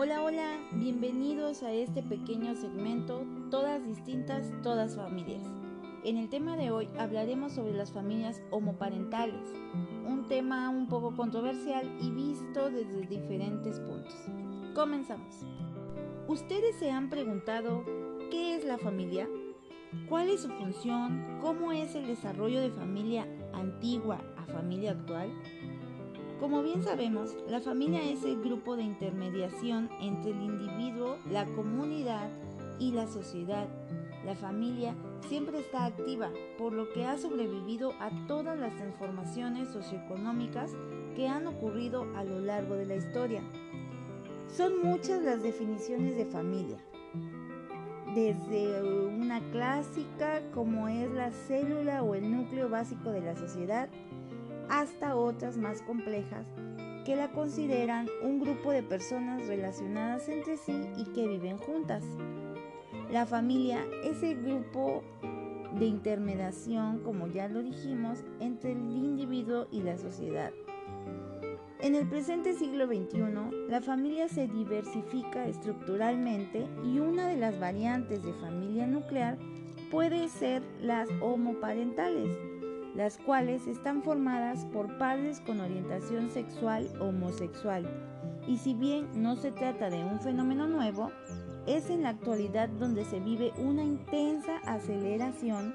Hola, hola, bienvenidos a este pequeño segmento, todas distintas, todas familias. En el tema de hoy hablaremos sobre las familias homoparentales, un tema un poco controversial y visto desde diferentes puntos. Comenzamos. ¿Ustedes se han preguntado qué es la familia? ¿Cuál es su función? ¿Cómo es el desarrollo de familia antigua a familia actual? Como bien sabemos, la familia es el grupo de intermediación entre el individuo, la comunidad y la sociedad. La familia siempre está activa, por lo que ha sobrevivido a todas las transformaciones socioeconómicas que han ocurrido a lo largo de la historia. Son muchas las definiciones de familia, desde una clásica como es la célula o el núcleo básico de la sociedad, hasta otras más complejas que la consideran un grupo de personas relacionadas entre sí y que viven juntas. La familia es el grupo de intermediación, como ya lo dijimos, entre el individuo y la sociedad. En el presente siglo XXI, la familia se diversifica estructuralmente y una de las variantes de familia nuclear puede ser las homoparentales, las cuales están formadas por padres con orientación sexual homosexual. Y si bien no se trata de un fenómeno nuevo, es en la actualidad donde se vive una intensa aceleración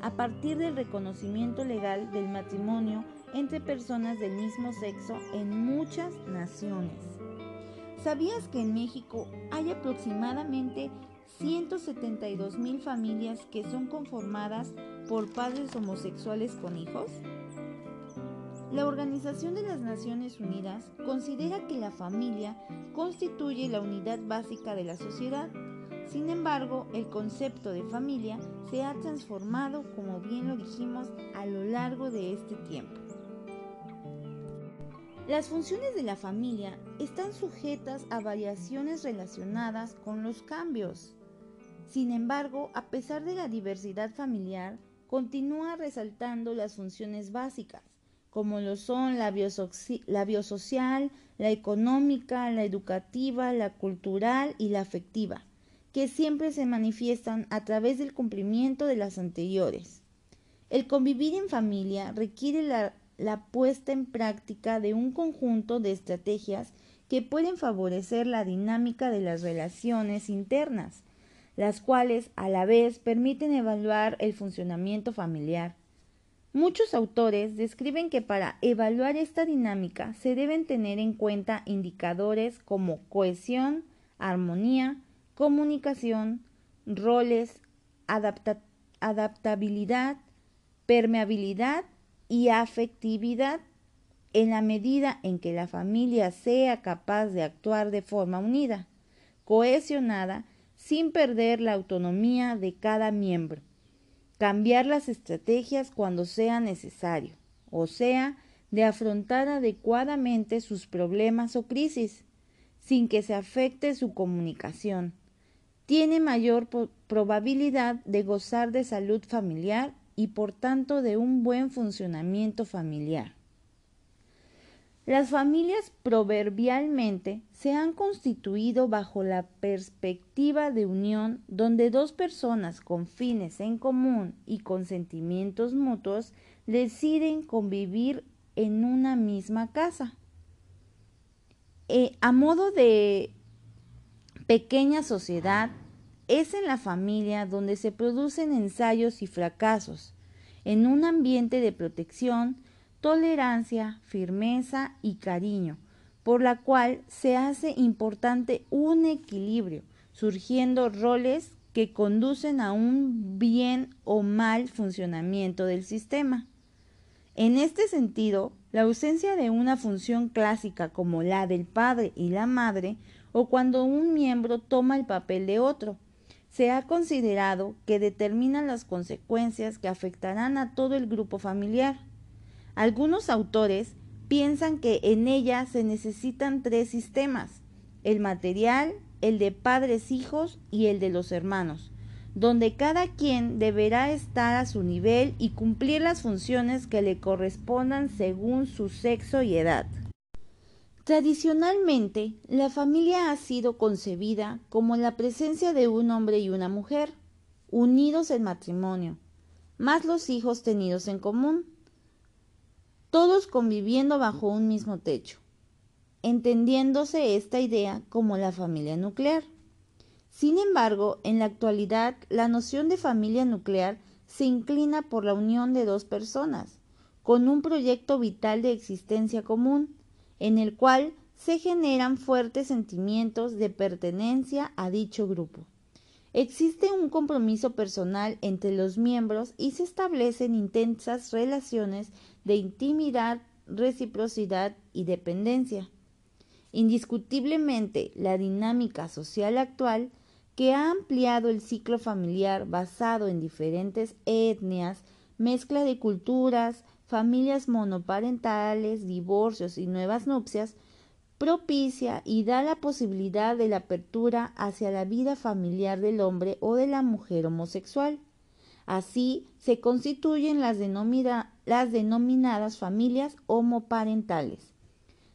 a partir del reconocimiento legal del matrimonio entre personas del mismo sexo en muchas naciones. ¿Sabías que en México hay aproximadamente 172 mil familias que son conformadas por padres homosexuales con hijos? La Organización de las Naciones Unidas considera que la familia constituye la unidad básica de la sociedad. Sin embargo, el concepto de familia se ha transformado, como bien lo dijimos, a lo largo de este tiempo. Las funciones de la familia están sujetas a variaciones relacionadas con los cambios. Sin embargo, a pesar de la diversidad familiar, continúa resaltando las funciones básicas, como lo son la, biosocial, la económica, la educativa, la cultural y la afectiva, que siempre se manifiestan a través del cumplimiento de las anteriores. El convivir en familia requiere la, la puesta en práctica de un conjunto de estrategias que pueden favorecer la dinámica de las relaciones internas, las cuales a la vez permiten evaluar el funcionamiento familiar. Muchos autores describen que para evaluar esta dinámica se deben tener en cuenta indicadores como cohesión, armonía, comunicación, roles, adaptabilidad, permeabilidad y afectividad en la medida en que la familia sea capaz de actuar de forma unida, cohesionada sin perder la autonomía de cada miembro. Cambiar las estrategias cuando sea necesario, o sea, de afrontar adecuadamente sus problemas o crisis, sin que se afecte su comunicación. Tiene mayor probabilidad de gozar de salud familiar y por tanto de un buen funcionamiento familiar. Las familias proverbialmente se han constituido bajo la perspectiva de unión donde dos personas con fines en común y con sentimientos mutuos deciden convivir en una misma casa. Eh, a modo de pequeña sociedad, es en la familia donde se producen ensayos y fracasos, en un ambiente de protección, tolerancia, firmeza y cariño, por la cual se hace importante un equilibrio, surgiendo roles que conducen a un bien o mal funcionamiento del sistema. En este sentido, la ausencia de una función clásica como la del padre y la madre, o cuando un miembro toma el papel de otro, se ha considerado que determinan las consecuencias que afectarán a todo el grupo familiar. Algunos autores piensan que en ella se necesitan tres sistemas, el material, el de padres hijos y el de los hermanos, donde cada quien deberá estar a su nivel y cumplir las funciones que le correspondan según su sexo y edad. Tradicionalmente, la familia ha sido concebida como la presencia de un hombre y una mujer, unidos en matrimonio, más los hijos tenidos en común, todos conviviendo bajo un mismo techo, entendiéndose esta idea como la familia nuclear. Sin embargo, en la actualidad, la noción de familia nuclear se inclina por la unión de dos personas, con un proyecto vital de existencia común, en el cual se generan fuertes sentimientos de pertenencia a dicho grupo. Existe un compromiso personal entre los miembros y se establecen intensas relaciones de intimidad, reciprocidad y dependencia. Indiscutiblemente, la dinámica social actual que ha ampliado el ciclo familiar basado en diferentes etnias, mezcla de culturas, familias monoparentales, divorcios y nuevas nupcias, propicia y da la posibilidad de la apertura hacia la vida familiar del hombre o de la mujer homosexual. Así se constituyen las, denominadas familias homoparentales,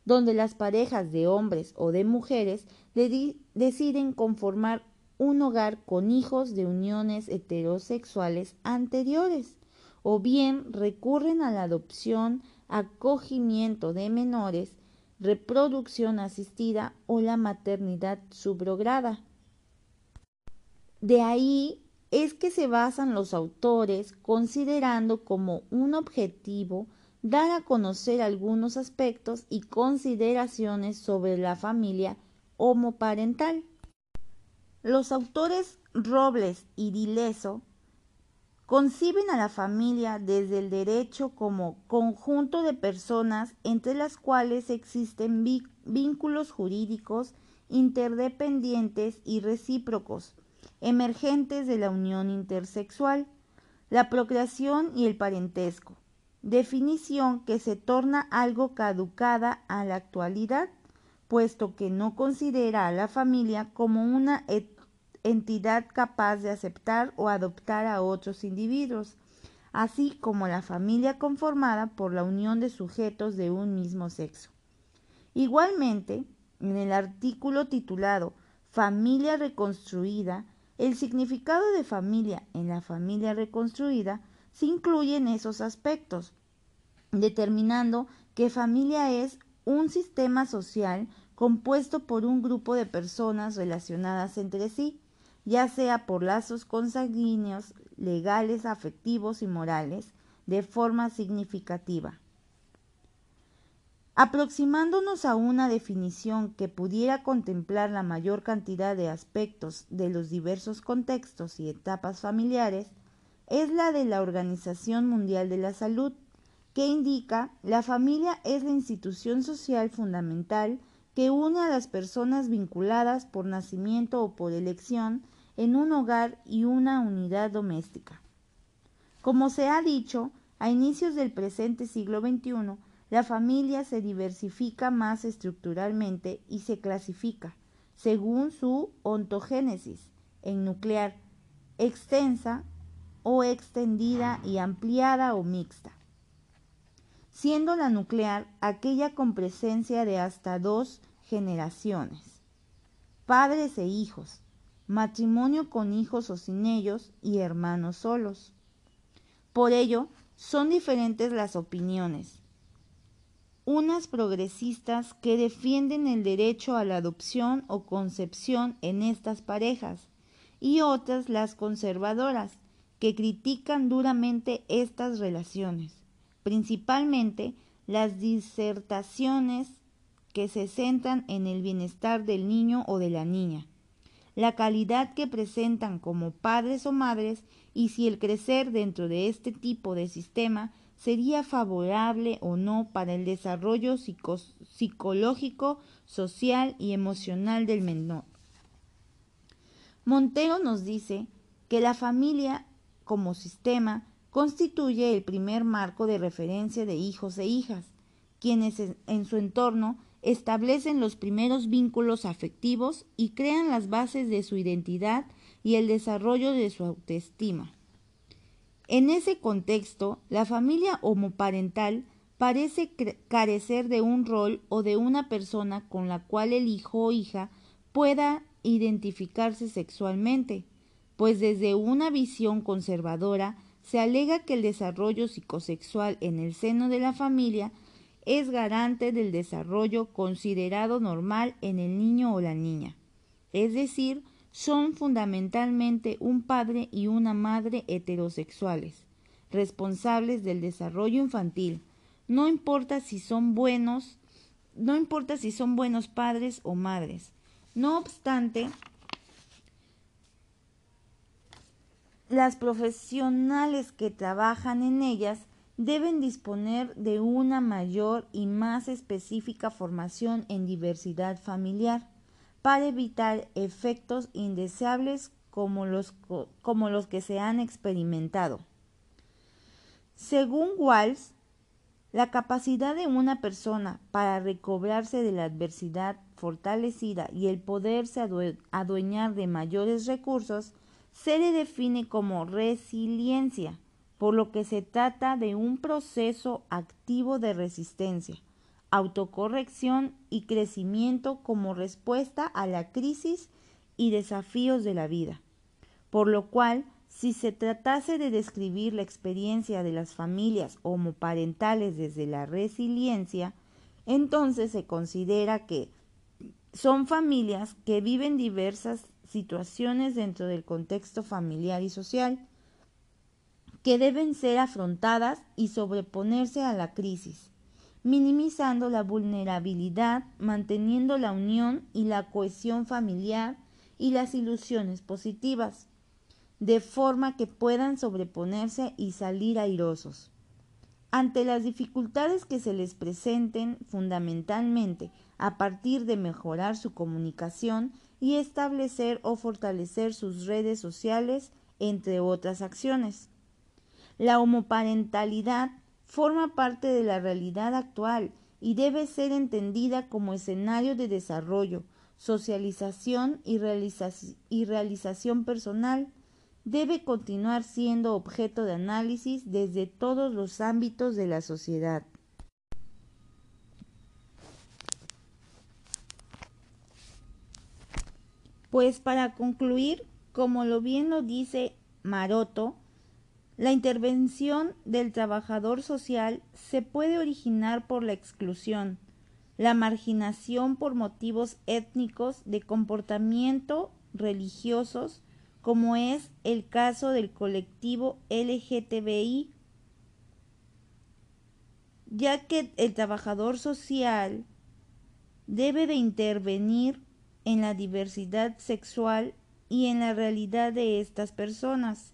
donde las parejas de hombres o de mujeres deciden conformar un hogar con hijos de uniones heterosexuales anteriores, o bien recurren a la adopción, acogimiento de menores, reproducción asistida o la maternidad subrogada. De ahí es que se basan los autores considerando como un objetivo dar a conocer algunos aspectos y consideraciones sobre la familia homoparental. Los autores Robles y Dileso conciben a la familia desde el derecho como conjunto de personas entre las cuales existen vínculos jurídicos interdependientes y recíprocos, emergentes de la unión intersexual, la procreación y el parentesco, definición que se torna algo caducada a la actualidad, puesto que no considera a la familia como una entidad capaz de aceptar o adoptar a otros individuos, así como la familia conformada por la unión de sujetos de un mismo sexo. Igualmente, en el artículo titulado Familia reconstruida, el significado de familia en la familia reconstruida se incluye en esos aspectos, determinando que familia es un sistema social compuesto por un grupo de personas relacionadas entre sí, ya sea por lazos consanguíneos, legales, afectivos y morales, de forma significativa. Aproximándonos a una definición que pudiera contemplar la mayor cantidad de aspectos de los diversos contextos y etapas familiares, es la de la Organización Mundial de la Salud, que indica la familia es la institución social fundamental que une a las personas vinculadas por nacimiento o por elección en un hogar y una unidad doméstica. Como se ha dicho, a inicios del presente siglo XXI, la familia se diversifica más estructuralmente y se clasifica, según su ontogénesis, en nuclear, extensa o extendida y ampliada o mixta, siendo la nuclear aquella con presencia de hasta dos generaciones, padres e hijos, matrimonio con hijos o sin ellos y hermanos solos. Por ello, son diferentes las opiniones. Unas progresistas que defienden el derecho a la adopción o concepción en estas parejas y otras las conservadoras que critican duramente estas relaciones, principalmente las disertaciones que se centran en el bienestar del niño o de la niña la calidad que presentan como padres o madres y si el crecer dentro de este tipo de sistema sería favorable o no para el desarrollo psicológico, social y emocional del menor. Montero nos dice que la familia como sistema constituye el primer marco de referencia de hijos e hijas, quienes en su entorno establecen los primeros vínculos afectivos y crean las bases de su identidad y el desarrollo de su autoestima. En ese contexto, la familia homoparental parece carecer de un rol o de una persona con la cual el hijo o hija pueda identificarse sexualmente, pues desde una visión conservadora se alega que el desarrollo psicosexual en el seno de la familia es garante del desarrollo considerado normal en el niño o la niña. Es decir, son fundamentalmente un padre y una madre heterosexuales, responsables del desarrollo infantil. No importa si son buenos, no importa si son buenos padres o madres. No obstante, las profesionales que trabajan en ellas deben disponer de una mayor y más específica formación en diversidad familiar para evitar efectos indeseables como los, como los que se han experimentado. Según Walsh, la capacidad de una persona para recobrarse de la adversidad fortalecida y el poderse adueñar de mayores recursos se le define como resiliencia por lo que se trata de un proceso activo de resistencia, autocorrección y crecimiento como respuesta a la crisis y desafíos de la vida. Por lo cual, si se tratase de describir la experiencia de las familias homoparentales desde la resiliencia, entonces se considera que son familias que viven diversas situaciones dentro del contexto familiar y social, que deben ser afrontadas y sobreponerse a la crisis, minimizando la vulnerabilidad, manteniendo la unión y la cohesión familiar y las ilusiones positivas, de forma que puedan sobreponerse y salir airosos. Ante las dificultades que se les presenten fundamentalmente a partir de mejorar su comunicación y establecer o fortalecer sus redes sociales, entre otras acciones. La homoparentalidad forma parte de la realidad actual y debe ser entendida como escenario de desarrollo, socialización y, realización personal. Debe continuar siendo objeto de análisis desde todos los ámbitos de la sociedad. Pues para concluir, como lo bien lo dice Maroto, la intervención del trabajador social se puede originar por la exclusión, la marginación por motivos étnicos de comportamiento religiosos, como es el caso del colectivo LGTBI, ya que el trabajador social debe de intervenir en la diversidad sexual y en la realidad de estas personas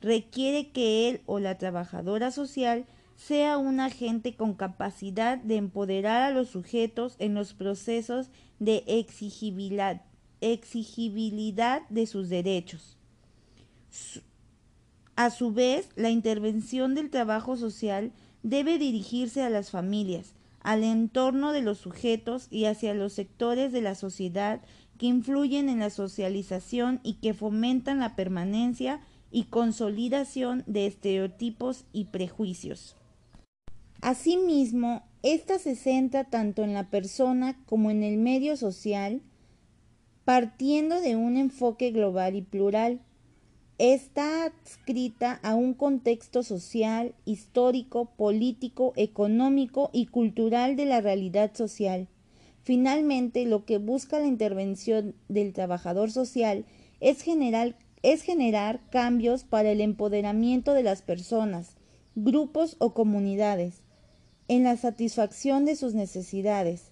requiere que él o la trabajadora social sea un agente con capacidad de empoderar a los sujetos en los procesos de exigibilidad, exigibilidad de sus derechos. A su vez, la intervención del trabajo social debe dirigirse a las familias, al entorno de los sujetos y hacia los sectores de la sociedad que influyen en la socialización y que fomentan la permanencia y consolidación de estereotipos y prejuicios. Asimismo, ésta se centra tanto en la persona como en el medio social, partiendo de un enfoque global y plural. Está adscrita a un contexto social, histórico, político, económico y cultural de la realidad social. Finalmente, lo que busca la intervención del trabajador social es generar es generar cambios para el empoderamiento de las personas, grupos o comunidades, en la satisfacción de sus necesidades,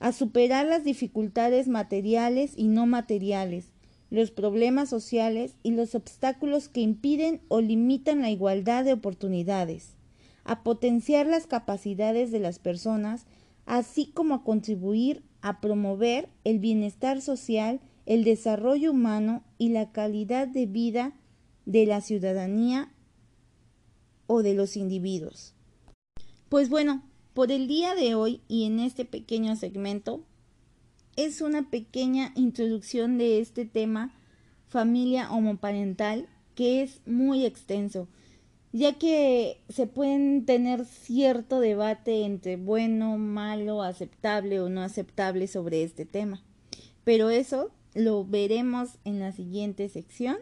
a superar las dificultades materiales y no materiales, los problemas sociales y los obstáculos que impiden o limitan la igualdad de oportunidades, a potenciar las capacidades de las personas, así como a contribuir a promover el bienestar social el desarrollo humano y la calidad de vida de la ciudadanía o de los individuos. Pues bueno, por el día de hoy y en este pequeño segmento es una pequeña introducción de este tema familia homoparental que es muy extenso. ya que se pueden tener cierto debate entre bueno, malo, aceptable o no aceptable sobre este tema. Pero eso lo veremos en la siguiente sección.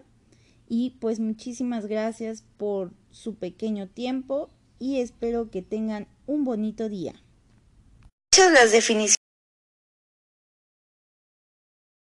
Y pues muchísimas gracias por su pequeño tiempo y espero que tengan un bonito día. Las definiciones